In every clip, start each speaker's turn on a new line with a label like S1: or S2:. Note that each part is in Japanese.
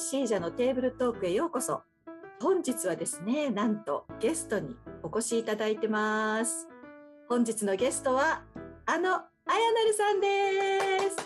S1: シージャのテーブルトークへようこそ。本日はですねなんとゲストにお越しいただいてます。本日のゲストはあのあやなるさんです。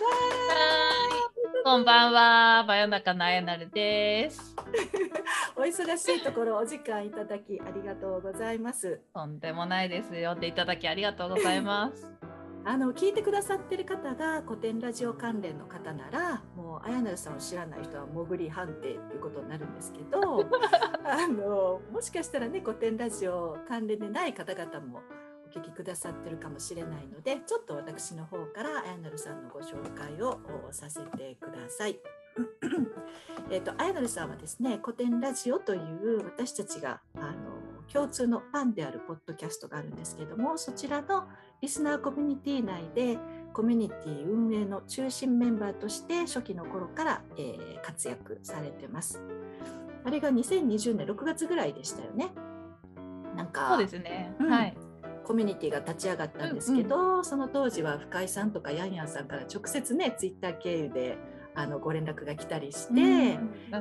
S2: こんばんは。真夜中のあやなるです。
S1: お忙しいところお時間いただきありがとうございます。
S2: とんでもないです。呼んでいただきありがとうございます
S1: あの聞いてくださってる方が古典ラジオ関連の方ならもうあやなるさんを知らない人は潜り判定ということになるんですけど あのもしかしたらね古典ラジオ関連でない方々もお聞きくださってるかもしれないのでちょっと私の方からあやなるさんのご紹介をさせてください。えとあやなるさんはですね古典ラジオという私たちがあの共通のファンであるポッドキャストがあるんですけどもそちらのリスナーコミュニティ内でコミュニティ運営の中心メンバーとして初期の頃から、えー、活躍されてます。あれが2020年6月ぐらいでしたよね。
S2: なんかそうですね、
S1: うん、はいコミュニティが立ち上がったんですけど、うんうん、その当時は深井さんとかヤンヤンさんから直接ねツイッター経由であのご連絡が来たりして、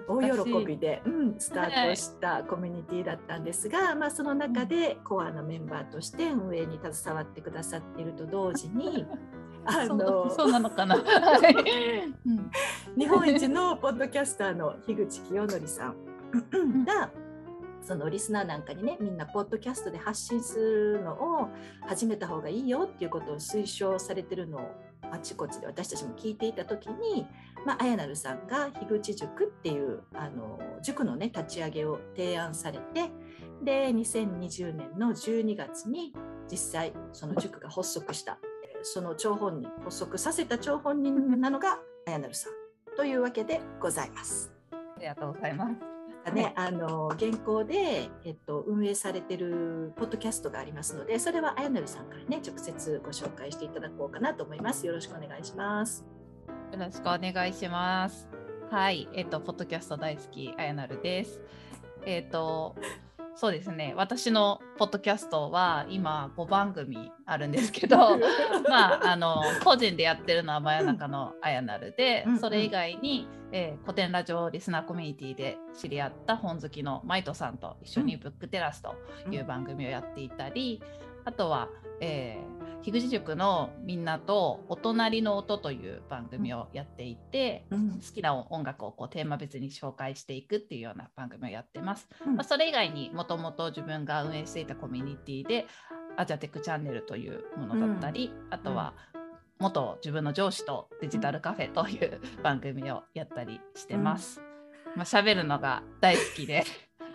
S1: 大喜びで、うん、スタートしたコミュニティだったんですが、はい、まあ、その中でコアなメンバーとして運営に携わってくださっていると同時に。
S2: あのそうなのかな、
S1: 日本一のポッドキャスターの樋口清則さん。がそのリスナーなんかにねみんなポッドキャストで発信するのを始めた方がいいよっていうことを推奨されてるのをあちこちで私たちも聞いていた時に、まあやなるさんが樋口塾っていうあの塾のね立ち上げを提案されてで2020年の12月に実際その塾が発足したその張本人発足させた張本人なのがあやなるさんというわけでございます。
S2: ありがとうございます。
S1: ね、あの現行で、えっと、運営されてるポッドキャストがありますのでそれはあやなるさんからね直接ご紹介していただこうかなと思いますよろしくお願いします
S2: よろしくお願いします。はい。えっとポッドキャスト大好きあやなるです。えっとそうですね。私のポッドキャストは今5番組あるんですけど まああの個人でやってるのは真夜中のあやなるで、うん、それ以外に、えー、古典ラジオリスナーコミュニティで知り合った本好きのマイトさんと一緒にブックテラスという番組をやっていたり、あとは、えー、樋口塾のみんなと「お隣の音」という番組をやっていて、うん、好きな音楽をこうテーマ別に紹介していくっていうような番組をやってます。うん、まあ、それ以外にもともと自分が運営していたコミュニティでアジャテックチャンネルというものだったり、うん、あとは、元自分の上司とデジタルカフェという番組をやったりしてます。まあ、喋るのが大好きで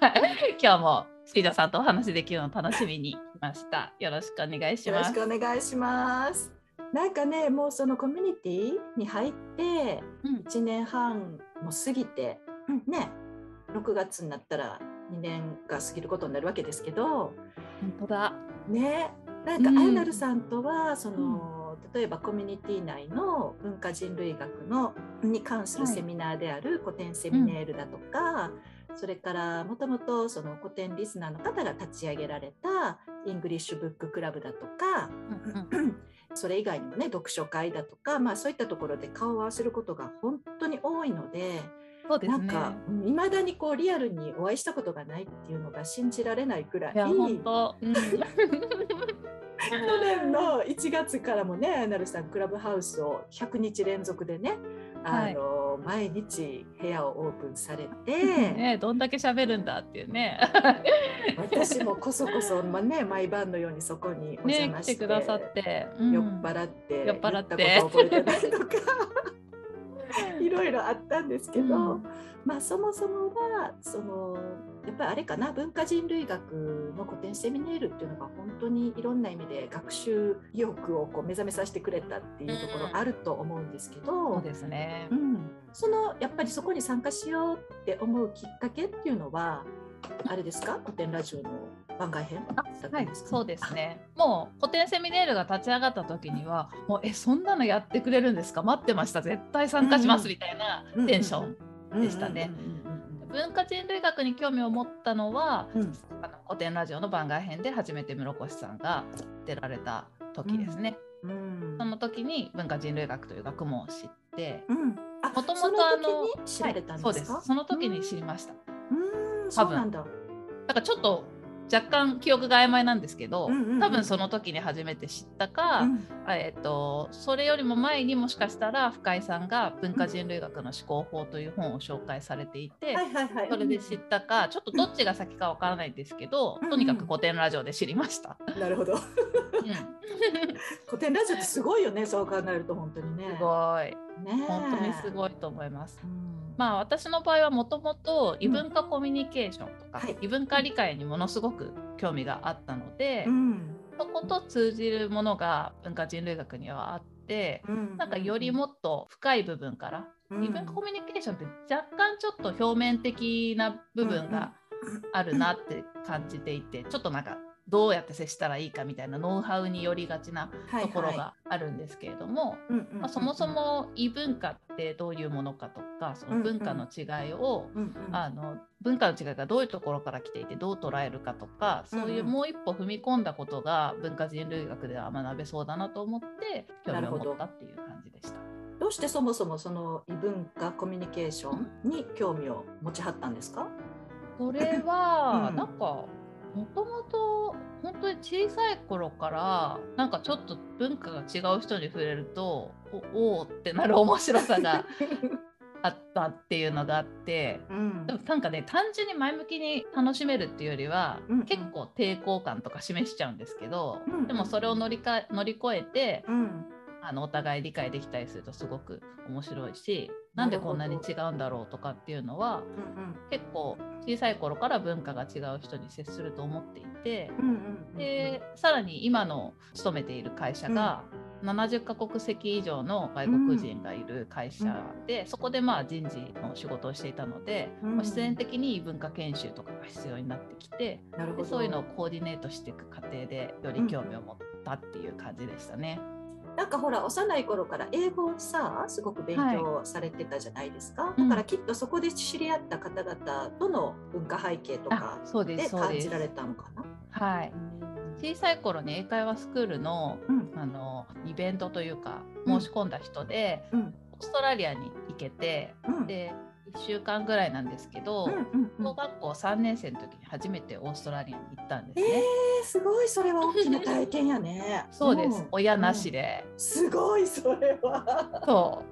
S2: 今日もシーダさんとお話できるのを楽しみにました。よろしくお願いします。
S1: よろしくお願いします。なんかね、もうそのコミュニティに入って1年半も過ぎて、うん、ね、6月になったら2年が過ぎることになるわけですけど、
S2: 本当だ。
S1: ね、なんかあやなるさんとはその、うん、例えばコミュニティ内の文化人類学のに関するセミナーであるコテンゼミナールだとか、うんそれからもともとそのコテンリスナーの方が立ち上げられた English Book Club だとか、それ以外にもね読書会だとか、まあ、そういったところで顔を合わせることが本当に多いので。
S2: そうですね、
S1: なんかいまだにこうリアルにお会いしたことがないっていうのが信じられないくらい。い
S2: 本当、うん、去
S1: 年の1月からもね、なるさんクラブハウスを100日連続でね、あの、はい、毎日部屋をオープンされて、
S2: ね、どんだけ喋るんだっていうね。
S1: 私もこそこそ、まあね、毎晩のようにそこにお邪魔して,、
S2: ね、てくださって、
S1: うん、酔っ払って
S2: 酔っ払って。
S1: 覚えてないとか いろいろあったんですけど、うん、まあそもそもはそのやっぱりあれかな文化人類学の古典セミネールっていうのが本当にいろんな意味で学習意欲をこう目覚めさせてくれたっていうところあると思うんですけど、
S2: そうですね、
S1: うん、そのやっぱりそこに参加しようって思うきっかけっていうのはあれですか？古典ラジオの番外編？
S2: はい、そうですね。もう古典セミネールが立ち上がった時には、もうえそんなのやってくれるんですか？待ってました。絶対参加しますみたいなテンションでしたね。文化人類学に興味を持ったのは、うん、あの古典ラジオの番外編で初めて室越さんが出られた時ですね。うん、その時に文化人類学という学問を知って、もとも
S1: そ
S2: とあの
S1: 知られたん
S2: はい、
S1: ですか、
S2: そうですその時に知りました
S1: うーんそうなんだ。
S2: だからちょっと若干記憶が曖昧なんですけど、
S1: うんうんうん
S2: 多分その時に初めて知ったか、
S1: うん
S2: えっとそれよりも前にもしかしたら深井さんが文化人類学の思考法という本を紹介されていて、
S1: はいはいはい。
S2: それで知ったかちょっとどっちが先かわからないんですけど、
S1: うん
S2: とにかく古典ラジオで知りました。
S1: なるほど。
S2: うん
S1: 古典ラジオってすごいよね、そう考えると本当にね。
S2: すごい
S1: ね。
S2: 本当にす
S1: い。
S2: ごいと思います。
S1: うん。
S2: まあ私の場合はもともと異文化コミュニケーションとか、
S1: はい。
S2: 異文化理解にものすごく興味があったので、
S1: うん。
S2: そこと通じるものが文化人類学にはあって、
S1: うん。
S2: なんかよりもっと深い部分から、
S1: うん。
S2: 異文化コミュニケーションって若干ちょっと表面的な部分があるなって感じていて、ちょっとなんかどうやって接したらいいかみたいなノウハウによりがちな
S1: はい
S2: ところ
S1: はい
S2: があるんですけれども、そもそも異文化ってどういうものかとかその文化の違いを、あの文化の違いがどういうところから来ていてどう捉えるかとかそういうもう一歩踏み込んだことが文化人類学では学べそうだなと思って興味を持ったっていう感じでした。
S1: どうしてそもそもその異文化コミュニケーションに興味を持ちはったんですか？
S2: それは、
S1: うん。
S2: なんかもともと本当に小さい頃からなんかちょっと文化が違う人に触れるとおおーってなる面白さが あったっていうのがあって。
S1: うん。
S2: でもなんかね単純に前向きに楽しめるっていうよりは、
S1: うんうん。
S2: 結構抵抗感とか示しちゃうんですけど、
S1: うんうん。
S2: でもそれを乗りか乗り越えて
S1: うん
S2: あのお互い理解できたりするとすごく面白いしなんでこんなに違うんだろうとかっていうのは
S1: うん
S2: 結構小さい頃から文化が違う人に接すると思っていて
S1: うんうんうん
S2: でさらに今の勤めている会社が、70カ国籍以上の外国人がいる会社で、そこでまあ人事の仕事をしていたので、
S1: う
S2: 必然的に異文化研修とかが必要になってきてでそういうのをコーディネートしていく過程でより興味を持ったっていう感じでしたね。
S1: なんかほら幼い頃から英語をさすごく勉強されてたじゃないですか、
S2: うん。
S1: だからきっとそこで知り合った方々との文化背景とか
S2: で
S1: 感じられたのかな？
S2: はい。小さい頃に英会話スクールの
S1: うん。
S2: あのイベントというか申し込んだ人で、
S1: うん。
S2: オーストラリアに行けて
S1: うん。
S2: で1週間ぐらいなんですけど、
S1: うんうんうん。
S2: 小学校3年生の時に初めてオーストラリアに行ったんです
S1: え
S2: ね。
S1: ー、すごいそれは大きな体験やね。
S2: そうです、
S1: ん。
S2: 親なしで、
S1: すごいそれは。
S2: そ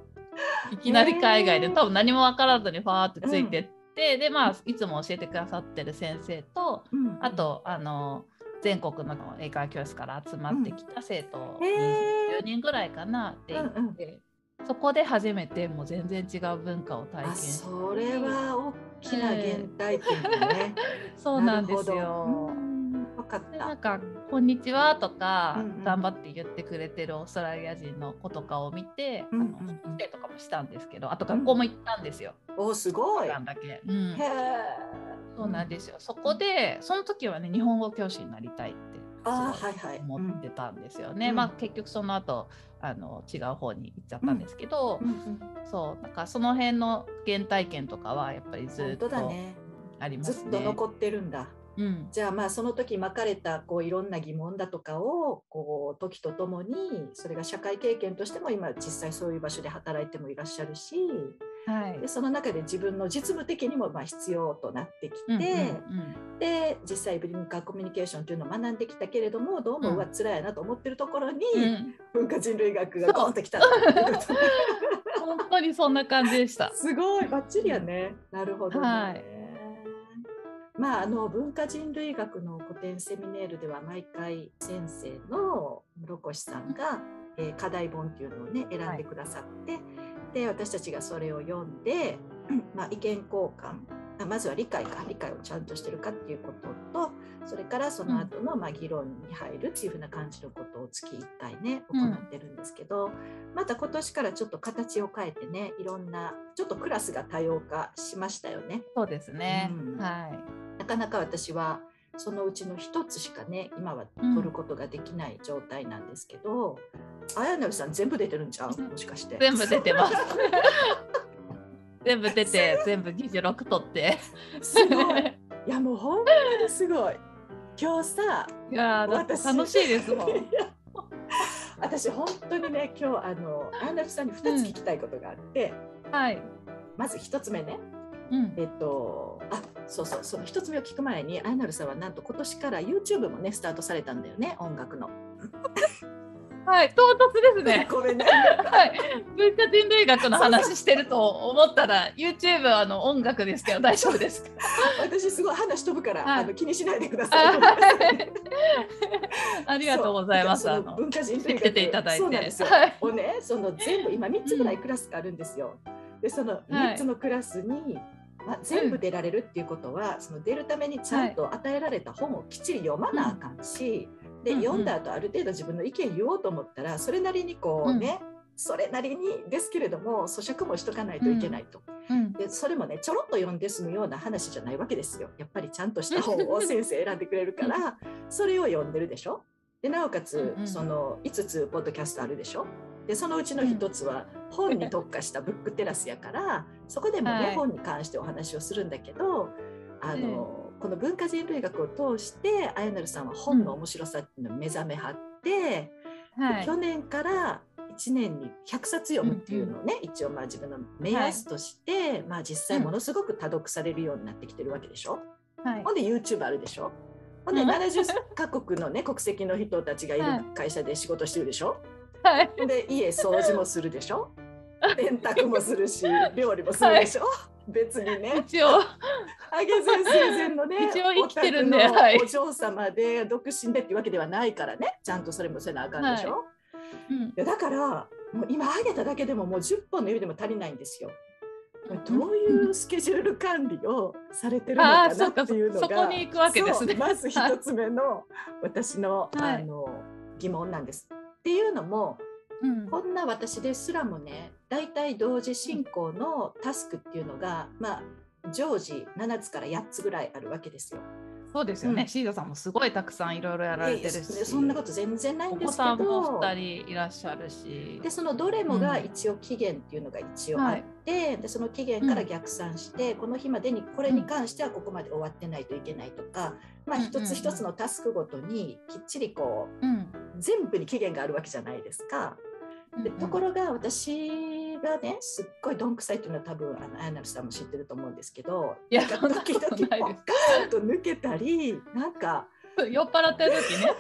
S2: う。いきなり海外で、
S1: へー。
S2: 多分何も分からずにファーってついてって、でまあいつも教えてくださってる先生と
S1: うん。
S2: あとあの全国の英会話教室から集まってきた生徒
S1: へー。
S2: 10人ぐらいかなって言って、
S1: うんうん
S2: そこで初めてもう全然違う文化を体
S1: あ
S2: 験
S1: それは大きな原体験だね。
S2: そうなんですよ。
S1: かった。
S2: でなんか「こんにちは」とか、
S1: うんうん。
S2: 頑張って言ってくれてるオーストラリア人の子とかを見て、
S1: うんうん
S2: あの来てとかもしたんですけどあと学校も行ったんですよ、
S1: おすごい。へ
S2: なんだけ、うん、
S1: え。
S2: そうなんですよ。そこでその時はね日本語教師になりたいって
S1: あー
S2: すごい
S1: はいはい
S2: 思ってたんですよね、
S1: うん
S2: まあ結局その後あの違う方に行っちゃったんですけど、
S1: うんうん
S2: そうなんかその辺の原体験とかはやっぱりず
S1: 本
S2: っと。ありま
S1: ず
S2: すね。
S1: っと残ってるんだ。
S2: うん
S1: じゃあまあその時まかれたこういろんな疑問だとかをこう時とともにそれが社会経験としても今実際そういう場所で働いてもいらっしゃるし
S2: はい。
S1: でその中で自分の実務的にもまあ必要となってきて、
S2: うんうんうん。
S1: で実際文化コミュニケーションというのを学んできたけれどもどうも
S2: う
S1: わ辛いなと思ってるところに、
S2: うん。
S1: 文化人類学がゴンときたっていうことね
S2: 本当にそんな感じでした。
S1: すごいバッチリやね。なるほどね。
S2: はい。
S1: まあ、あの文化人類学の古典セミネールでは毎回先生の室越さんが、えー課題本っていうのをね選んでくださって、で私たちがそれを読んで、まあ、意見交換あまずは理解か理解をちゃんとしてるかっていうこととそれからその後のまあ議論に入るっていうふうな感じのことを月1回ね
S2: うん
S1: 行ってるんですけど、また今年からちょっと形を変えてねいろんなちょっとクラスが多様化しましたよね。
S2: そうですね。
S1: うん
S2: はい。
S1: なかなか私はそのうちの一つしかね今は取ることができない状態なんですけど、綾成さん全部出てるんじゃん。もしかして。
S2: 全部出てます。全部出て、全部議事録取って。
S1: すごい。いやもうほんまにすごい。今日さ
S2: いや
S1: 私
S2: 楽しいですもん。
S1: 私本当にね今日あの綾成さんに2つ聞きたいことがあって、
S2: はい。
S1: まず一つ目ね、
S2: うん。
S1: えっと、あそうそう、その一つ目を聞く前に、あやなるさんはなんと今年から YouTube もね、スタートされたんだよね、音楽の。
S2: はい。唐突ですね。
S1: ごめんね。
S2: はい。文化人類学の話してると思ったら、YouTube はあの音楽ですけど大丈夫ですか？
S1: 私すごい話飛ぶから、
S2: はい
S1: あの気にしないでくだ
S2: あ
S1: さい。
S2: ありがとうございます。
S1: 文化人類
S2: 来てていただいて。はい。
S1: をね、その全部今3つぐらいクラスがあるんですよ。で、その3つのクラスに、まあ、全部出られるっていうことは、その出るためにちゃんと与えられた本をきっちり読まなあかんし、で
S2: うんうん
S1: 読んだ後ある程度自分の意見言おうと思ったらそれなりにこうね、それなりにですけれども咀嚼もしとかないといけないと。
S2: うん。
S1: でそれもねちょろっと読んで済むような話じゃないわけですよ。やっぱりちゃんとした本を先生選んでくれるからそれを読んでるでしょ。でなおかつ、
S2: うんうん
S1: その5つポッドキャストあるでしょ。でそのうちの1つは本に特化したブックテラスやから そこでもね、
S2: はい
S1: 本に関してお話をするんだけどあの、この文化人類学を通してあやなるさんは本の面白さっていうのを目覚めはって、
S2: はい。
S1: 去年から1年に100冊読むっていうのをね、一応まあ自分の目安として、まあ実際ものすごく多読されるようになってきてるわけでしょ？
S2: はい
S1: ほんで YouTube あるでしょ？ほんで
S2: うん
S1: 70カ国のね国籍の人たちがいる
S2: はい
S1: 会社で仕事してるでしょ？
S2: はい。
S1: で家掃除もするでしょ？洗濯もするし料理もするでしょ？別にね。
S2: 一応。
S1: あげ前生前のね
S2: 一応生きてるんで
S1: お宅の
S2: はい
S1: お嬢様で独身でっていうわけではないからねちゃんとそれもせなあかんでしょ？
S2: うん
S1: いやだからもう今挙げただけでももう10本の指でも足りないんですよ。どういうスケジュール管理をされてるのかなっていうのが
S2: そうかそこに行くわけですね
S1: まず一つ目の私の,、
S2: はい
S1: あの疑問なんです。っていうのも
S2: うん
S1: こんな私ですらもね大体同時進行のタスクっていうのが、まあ常時7つから8つぐらいあるわけですよ。
S2: そうですよね。
S1: うん
S2: シーザさんもすごいたくさんいろいろやられてるし。
S1: そんなこと全然ないん
S2: お子
S1: ですけど
S2: さんも2人いらっしゃるし。
S1: でそのどれもが
S2: うん
S1: 一応期限っていうのが一応あって、でその期限から逆算して、この日までにこれに関してはここまで終わってないといけないとか、まあ、
S2: うん
S1: 一つ一つのタスクごとにきっちりこ
S2: うん。
S1: う全部に期限があるわけじゃないですか。でところが私がねすっごいどんくさいっていうのは多分あのあやなるさんも知ってると思うんですけど
S2: いや
S1: 時々ポッカーンと抜けたりなんか
S2: 酔っ払ってる時ね。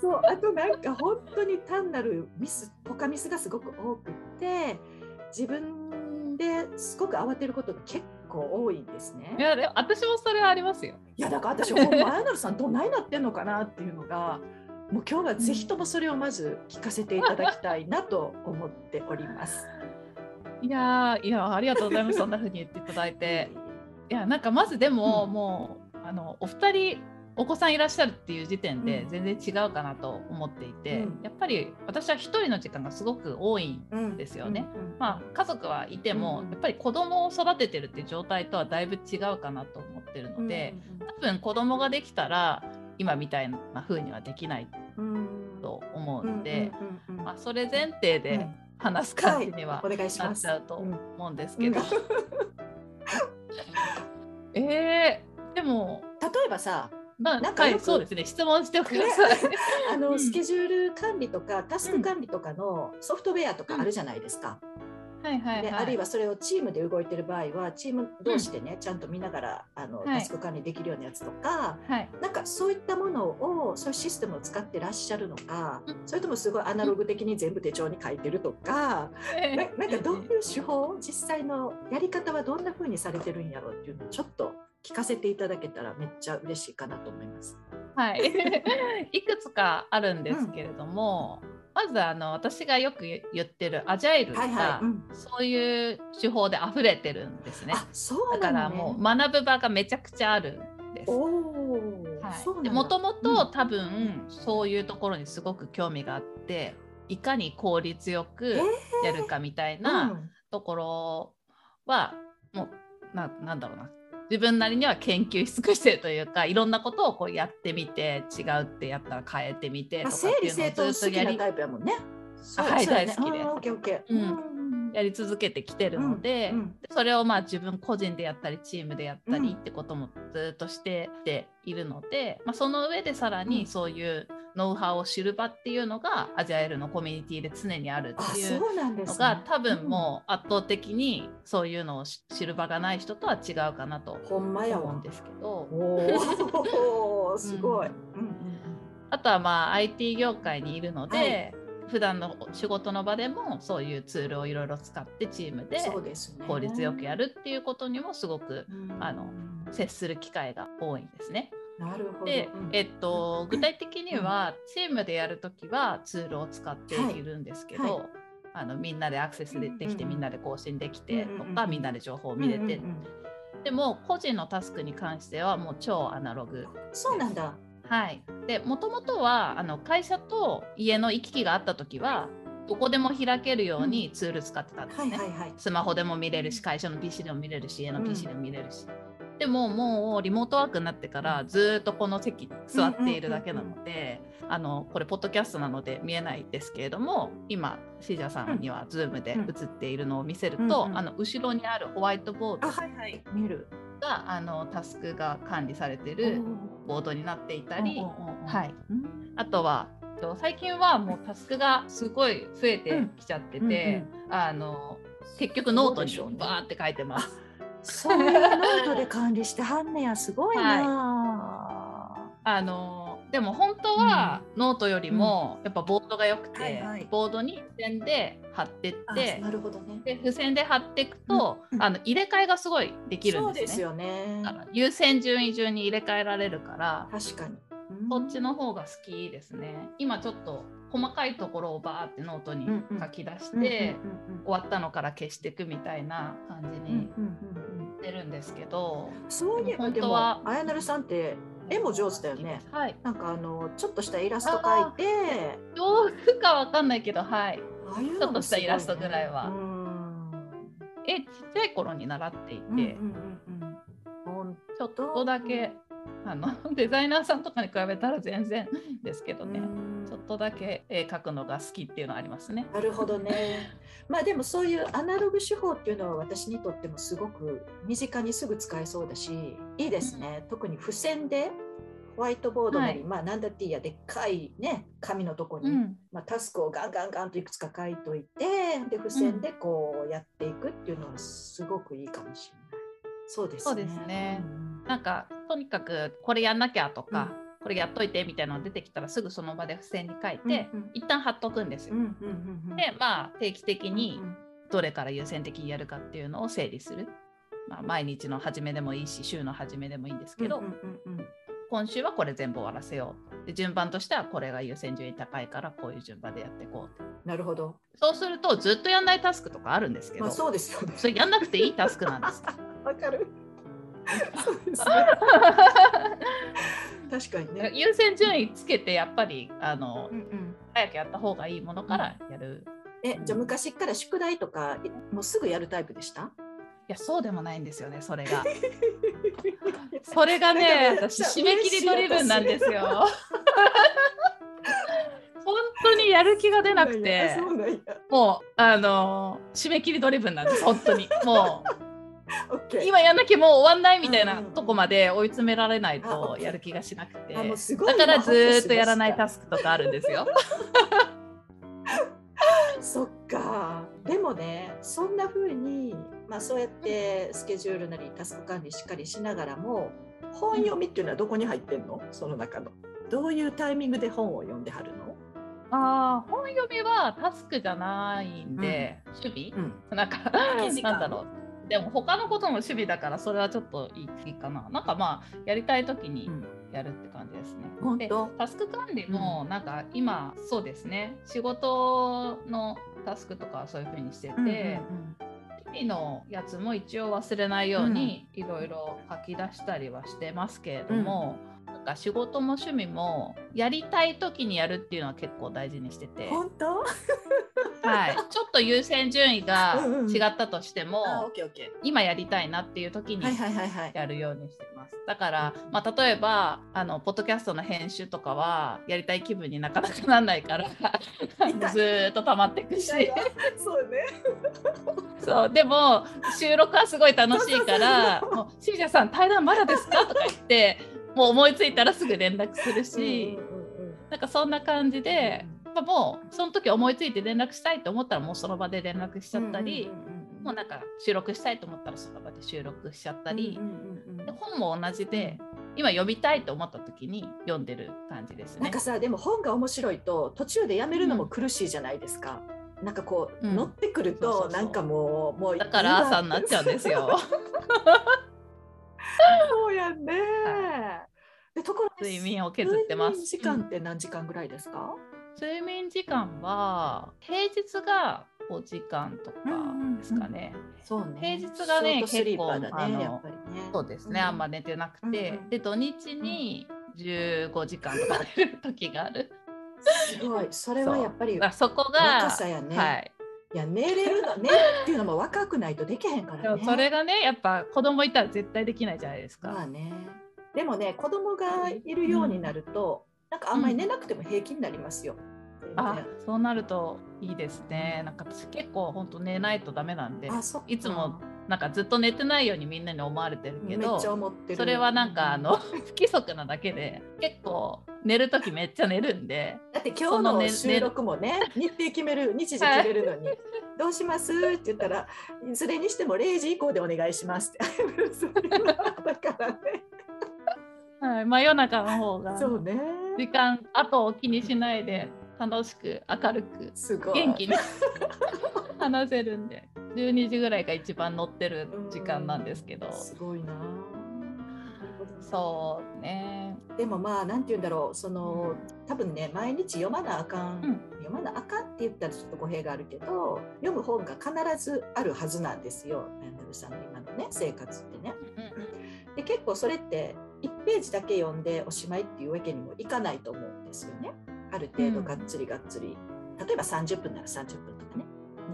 S1: そうあとなんか本当に単なるミスポカミスがすごく多くって自分ですごく慌てることが結構多いんですね
S2: い。やでも私もそれはありますよ。
S1: いやだから私ほんまあやなるさんどないなってんのかなっていうのがもう今日はぜひともそれをまず聞かせていただきたいなと思っております。
S2: いやーいやありがとうございます。そんな風に言っていただいて。いやなんかまずでも、
S1: うん
S2: もうあのお二人お子さんいらっしゃるっていう時点で
S1: うん
S2: 全然違うかなと思っていて、
S1: うん
S2: やっぱり私は一人の時間がすごく多いん
S1: うん
S2: ですよね。
S1: うんうん
S2: まあ、家族はいても、
S1: うん
S2: やっぱり子供を育ててるっていう状態とはだいぶ違うかなと思ってるので、多分子供ができたら今みたいな風にはできない
S1: うん。うん
S2: と思う
S1: うん
S2: ので、それ前提で
S1: うん。
S2: 話す感じには
S1: お願いし
S2: な
S1: ます。
S2: っちゃうと
S1: うん
S2: 思うんですけど。えー、でも、
S1: 例えばさ
S2: まあ、はい、
S1: なんか
S2: そうですね、質問してください。
S1: あの、
S2: うん。
S1: スケジュール管理とかタスク管理とかのソフトウェアとかあるじゃないですか。
S2: はいはい
S1: で
S2: はい。
S1: あるいはそれをチームで動いてる場合はチーム同士でね、ちゃんと見ながらあの、
S2: はい。
S1: タスク管理できるようなやつとか
S2: はい、
S1: なんかそういったものをそういうシステムを使ってらっしゃるのか、
S2: うん。
S1: それともすごいアナログ的に全部手帳に書いてるとか、ななんかどういう手法実際のやり方はどんな風にされてるんやろうっていうのをちょっと聞かせていただけたらめっちゃ嬉しいかなと思います。
S2: はい、いくつかあるんですけれども、まずあの私がよく言ってるアジャイルが、
S1: はいはいうん。
S2: そういう手法で溢れてるんですね。
S1: あそう
S2: だからもう学ぶ場がめちゃくちゃあるんです。はい、でもとも
S1: うん。
S2: と多分そういうところにすごく興味があっていかに効率よく
S1: え
S2: やるかみたいなところは、もうななんだろうな自分なりには研究し尽くしてるというかいろんなことをこうやってみて違うってやったら変えてみて
S1: まあ、
S2: とかっていうのをずっとやり
S1: 好きなタイプやもんね。
S2: はい大好きですやり続けてきてるので、
S1: うんうん。
S2: それをまあ自分個人でやったりチームでやったりってこともずっとしてているので、まあ、その上でさら
S1: うん。
S2: にそういうノウハウを知る場っていうのがアジャイルのコミュニティで常にある
S1: あ
S2: っていう
S1: そうなんですね。
S2: のが多分もう圧倒的にそういうのを知知る場がない人とは違うかなと思うんですけど。
S1: おおすごい、
S2: う
S1: うん
S2: あとはまあ IT 業界にいるので、
S1: はい
S2: 普段の仕事の場でもそういうツールをいろいろ使ってチームで効率よくやるっていうことにもすごく
S1: うん。
S2: あの接する機会が多いんですね。
S1: なるほど。
S2: で
S1: うん、
S2: えっと、具体的にはチームでやるときはツールを使っているんですけど、
S1: はい。はい。
S2: あのみんなでアクセスでできて、みんなで更新できてとか、みんなで情報を見れて、でも個人のタスクに関してはもう超アナログ
S1: そうなんだ
S2: はい、でもともとはあの会社と家の行き来があった時はどこでも開けるようにツール使ってたんですね。スマホでも見れるし会社の PC でも見れるし家の PC でも見れるし、でももうリモートワークになってからずーっとこの席に座っているだけなので、あのこれポッドキャストなので見えないですけれども今シージャさんには Zoom で映っているのを見せると、
S1: うんうん。
S2: あの後ろにあるホワイトボード
S1: あはいはい。見る
S2: があのタスクが管理されてるボードになっていたり、はい、あとはと最近はもうタスクがすごい増えてきちゃってて、あの結局ノートにバーって書いてます。
S1: そういうノートで管理してはんねや。すごいな、
S2: あのでも本当はノートよりもやっぱボードが良くて、
S1: はいはい。
S2: ボードに付箋で貼ってっ
S1: あ
S2: て
S1: なるほどね。
S2: で付箋で貼っていくと、
S1: うん
S2: あの入れ替えがすごいできるんですね。
S1: すよね。
S2: 優先順位順に入れ替えられるから
S1: 確かに。
S2: そっちの方が好きですね。今ちょっと細かいところをバーってノートに書き出して、終わったのから消していくみたいな感じにしてるんですけど、
S1: そういえばでも
S2: 本当は
S1: あやなるさんって絵も上手だよね。
S2: はい。
S1: なんかあのちょっとしたイラスト描いて。
S2: 上手かわかんないけど、はい。
S1: ああいう
S2: ちょっとしたイラストぐらいは。
S1: うん。
S2: え、ちっちゃい頃に習っていて、
S1: うんうんうん
S2: ちょっとだけあの デザイナーさんとかに比べたら全然ですけどね、ちょっとだけ絵描くのが好きっていうのはありますね。
S1: なるほどね。まあでもそういうアナログ手法っていうのは私にとってもすごく身近にすぐ使えそうだしいいですね。特に付箋でホワイトボードなり、
S2: はい
S1: まあなんだっていいやでっかいね紙のとこに、
S2: うん、
S1: まあ、タスクをガンガンガンといくつか書いといてで付箋でこうやっていくっていうのはすごくいいかもしれない。そうですね。
S2: そうですね
S1: うん
S2: なんかとにかくこれやんなきゃとか、これやっといてみたいなの出てきたらすぐその場で付箋に書いて、
S1: うんうん
S2: 一旦貼っとくんですよ。
S1: うんうんうんうん
S2: でまあ定期的にどれから優先的にやるかっていうのを整理する。まあ、毎日の初めでもいいし週の初めでもいいんですけど、
S1: うんうんうんうん
S2: 今週はこれ全部終わらせようで順番としてはこれが優先順位高いからこういう順番でやっていこう
S1: なるほど。
S2: そうするとずっとやんないタスクとかあるんですけど、
S1: まあそうですよね。
S2: それやんなくていいタスクなんです。
S1: わかる。そうですね。確かにね。
S2: 優先順位つけてやっぱりあの
S1: うんうん
S2: 早くやった方がいいものからやる。
S1: え、じゃあ昔から宿題とかもうすぐやるタイプでした？
S2: いやそうでもないんですよねそれが。それがね私締め切りドリブンなんですよ。本当にやる気が出なくて。もうあの締め切りドリブンなんです本当にもう。今やんなきゃもう終わんないみたいな
S1: うんうんうん
S2: とこまで追い詰められない
S1: あ
S2: とやる気がしなくてだからずーっとやらない
S1: 今
S2: タスクとかあるんですよ。
S1: そっか。でもね、そんな風にまあそうやってスケジュールなりタスク管理しっかりしながらも本読みっていうのはどこに入ってんの？その中の。どういうタイミングで本を読んではるの？
S2: あー本読みはタスクじゃないんで、趣味？
S1: うん。
S2: なんか
S1: 空き時間
S2: なんだろうでも他のことも趣味だからそれはちょっといいかな。なんかまあやりたい時にやるって感じですね。で
S1: 本当？
S2: タスク管理もなんか今そうですね。仕事のタスクとかはそういう風にしてて、
S1: うんうんうん。
S2: 日々のやつも一応忘れないようにいろいろ書き出したりはしてますけれども、なんか仕事も趣味もやりたい時にやるっていうのは結構大事にしてて。
S1: 本当？
S2: はい、ちょっと優先順位が違ったとしても、今やりたいなっていう時
S1: ー。
S2: に。やるようにしてます。だから、まあ、例えばあのポッドキャストの編集とかはやりたい気分になかなかならないから ずーっと溜まっていくし
S1: そうね。
S2: そうでも収録はすごい楽しいから「もうシージャさん対談まだですか?」とか言ってもう思いついたらすぐ連絡するし、
S1: うんうんうん
S2: なんかそんな感じで、まあもうその時思いついて連絡したいと思ったらもうその場で連絡しちゃったり、
S1: うんうんうんうん
S2: もうなんか収録したいと思ったらその場で収録しちゃったり。
S1: うんうんうんうん
S2: で本も同じで今読みたいと思った時に読んでる感じですね
S1: なんか。さでも本が面白いと途中でやめるのも苦しいじゃないですか。なんかこう、
S2: うん
S1: 乗ってくるとなんかもうもう
S2: だから朝になっちゃうんですよ。
S1: そうやんね。でところで
S2: 睡眠を削ってます。
S1: 時間って何時間ぐらいですか？
S2: 睡眠時間は平日が5時間とかですかね。
S1: そうね。
S2: 平日がね
S1: ショートスリーパーだね
S2: 結構あの
S1: ね。
S2: そうですね、
S1: うん
S2: あんま寝てなくて、
S1: うんうん
S2: で土日に15時間とか寝る時がある。
S1: すごい。それはやっぱり
S2: そこが
S1: 若さやね。
S2: はい。
S1: いや寝れるの寝るっていうのも若くないとできへんからね。
S2: それがねやっぱ子供いたら絶対できないじゃないですか。
S1: まあね。でもね子供がいるようになると、なんかあんまり寝なくても平気になりますよ。
S2: あ
S1: 全然
S2: そうなるといいですね。なんか私結構本当寝ないとダメなんで、いつもなんかずっと寝てないようにみんなに思われてるけど。それはなんかあの 不規則なだけで結構寝る時めっちゃ寝るんで
S1: だって今日
S2: その
S1: 収録もね、日程決める、日時決めるのに、どうします？って言ったら、いずれにしても0時以降でお願いしますって。だからね。
S2: はい、真夜中の方が
S1: そうね。
S2: 時間後を気にしないで楽しく明るく。元気に 話せるんで12時ぐらいが一番乗ってる時間なんですけど
S1: すごいな。
S2: そうね
S1: でもまあなんて言うんだろうその多分ね毎日読まなあかん、
S2: うん
S1: 読まなあかんって言ったらちょっと語弊があるけど読む本が必ずあるはずなんですよアンドルさんの今のね生活ってね。で結構それって1ページだけ読んでおしまいっていうわけにもいかないと思うんですよね。ある程度がっつりがっつり、例えば30分なら30分とかね。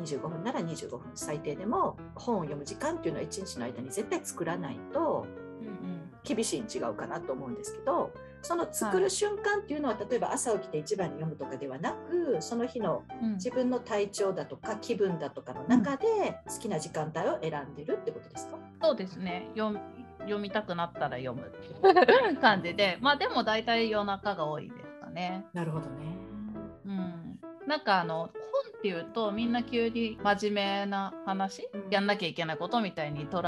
S1: 25分なら25分最低でも本を読む時間っていうのは1日の間に絶対作らないと厳しいに違うかなと思うんですけどその作る瞬間っていうのは、例えば朝起きて一番に読むとかではなくその日の
S2: うん。
S1: 自分の体調だとか気分だとかの中で好きな時間帯を選んでるってことですか、
S2: そうですね読みたくなったら読むっていう感じで まあでも大体夜中が多いですかね。
S1: なるほどね。
S2: うん、なんかあの本っていうとみんな急に真面目な話、
S1: うん。
S2: やんなきゃいけないことみたいに捉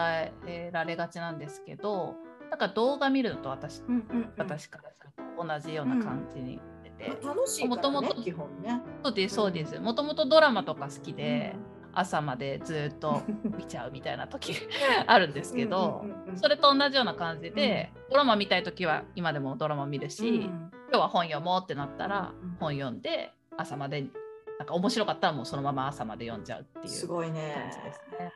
S2: えられがちなんですけどなんか動画見るのと私
S1: うんうんうん。
S2: 私からすると同じような感じに出て、
S1: まあ楽しいね、
S2: もともと
S1: 基本ね。
S2: そうですそうです。もともとドラマとか好きで、朝までずっと
S1: う ん
S2: 見ちゃうみたいな時あるんですけど、
S1: うんうんうんうん
S2: それと同じような感じで、ドラマ見たい時は今でもドラマ見るし、
S1: うん
S2: 今日は本読もうってなったら
S1: うん
S2: 本読んで朝までなんか面白かったらもうそのまま朝まで読んじゃうっていう
S1: すごいね
S2: 感じですね。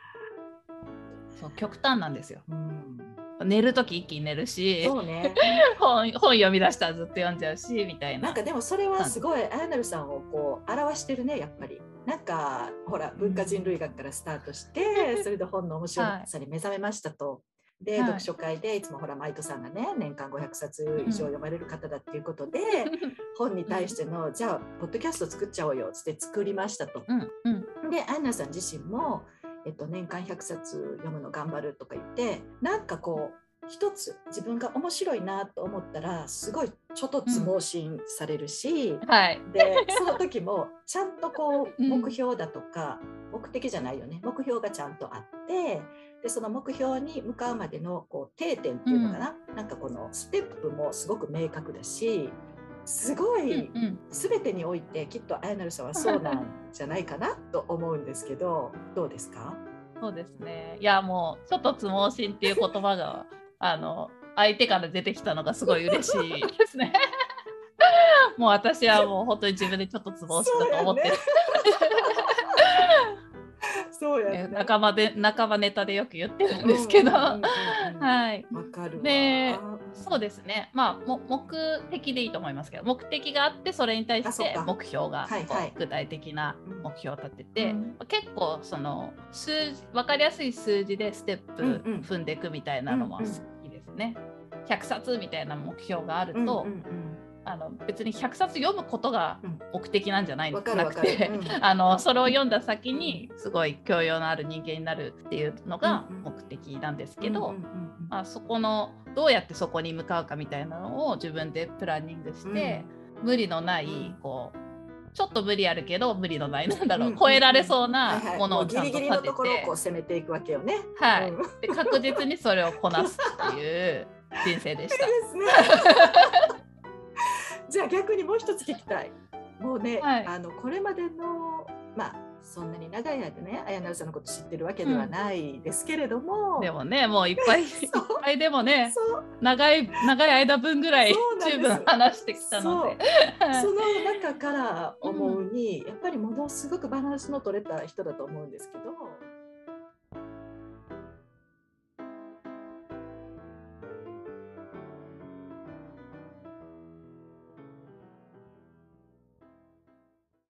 S2: そう極端なんですよ。
S1: うん
S2: 寝る時一気に寝るし
S1: そうね。
S2: 本本読み出したらずっと読んじゃうしみたいな。
S1: なんかでもそれはすごいアヤナルさんをこう表してるねやっぱり。なんかほら文化人類学からスタートして、それで本の面白さに目覚めましたと。で、
S2: はい。
S1: 読書会でいつもほらマイトさんがね年間500冊以上読まれる方だっていうことで、本に対しての、じゃあポッドキャスト作っちゃおうよっつって作りましたと。でアンナさん自身も、えっと、年間100冊読むの頑張るとか言ってなんかこう一つ自分が面白いなと思ったらすごいちょっとつ盲信されるし、
S2: はい。
S1: でその時もちゃんとこう
S2: うん
S1: 目標だとか、目的じゃないよね。目標がちゃんとあってでその目標に向かうまでのこう定点っていうのかな、なんかこのステップもすごく明確だしすご
S2: うん
S1: い
S2: うん。
S1: 全てにおいてきっとあやなるさんはそうなんじゃないかなと思うんですけどどうですか？
S2: そうですね。いやもうちょっとつ盲信っていう言葉があの相手から出てきたのがすごい嬉しいですね。もう私はもう本当に自分でちょっとつ盲信だと思ってる。
S1: そうや
S2: ね仲間で仲間ネタでよく言ってるんですけど。はい。
S1: わかるわ。
S2: でそうですね。まあも目的でいいと思いますけど、目的があってそれに対して目標が、
S1: はいはい。
S2: 具体的な目標を立てて、
S1: うん。
S2: 結構その数字分かりやすい数字でステップ
S1: うんうん。
S2: 踏んでいくみたいなのも好
S1: うんうん
S2: きですね。100冊みたいな目標があると、
S1: うんうんうん
S2: あの別に100冊読むことが
S1: うん。
S2: 目的なんじゃない
S1: わかる
S2: なくて、
S1: うん。
S2: あのそれを読んだ先にすごい教養のある人間になるっていうのが
S1: うんうん。
S2: 目的なんですけど、
S1: うんうんうん
S2: まあ、そこのどうやってそこに向かうかみたいなのを自分でプランニングして、無理のない
S1: うん
S2: こうちょっと無理あるけど無理のないなんだろう、
S1: うん
S2: 超えられそう
S1: は
S2: ない
S1: はい。
S2: ものをちゃんと
S1: もうギリギリの
S2: 立て
S1: ところをこ
S2: て
S1: う攻めていくわけよね。
S2: はい。
S1: うん。
S2: で確実にそれをこなすっていう人生でした。
S1: ですね。じゃあ逆にもう一つ聞きたい。もうね、
S2: はい。
S1: あのこれまでのまあそんなに長い間ね、綾成さんのこと知ってるわけではないですけれども、
S2: でもねもういっぱい いっぱいでもね長い長い間分ぐらい十分話してきたので。はい
S1: その中から思うに、やっぱりものすごくバランスの取れた人だと思うんですけど、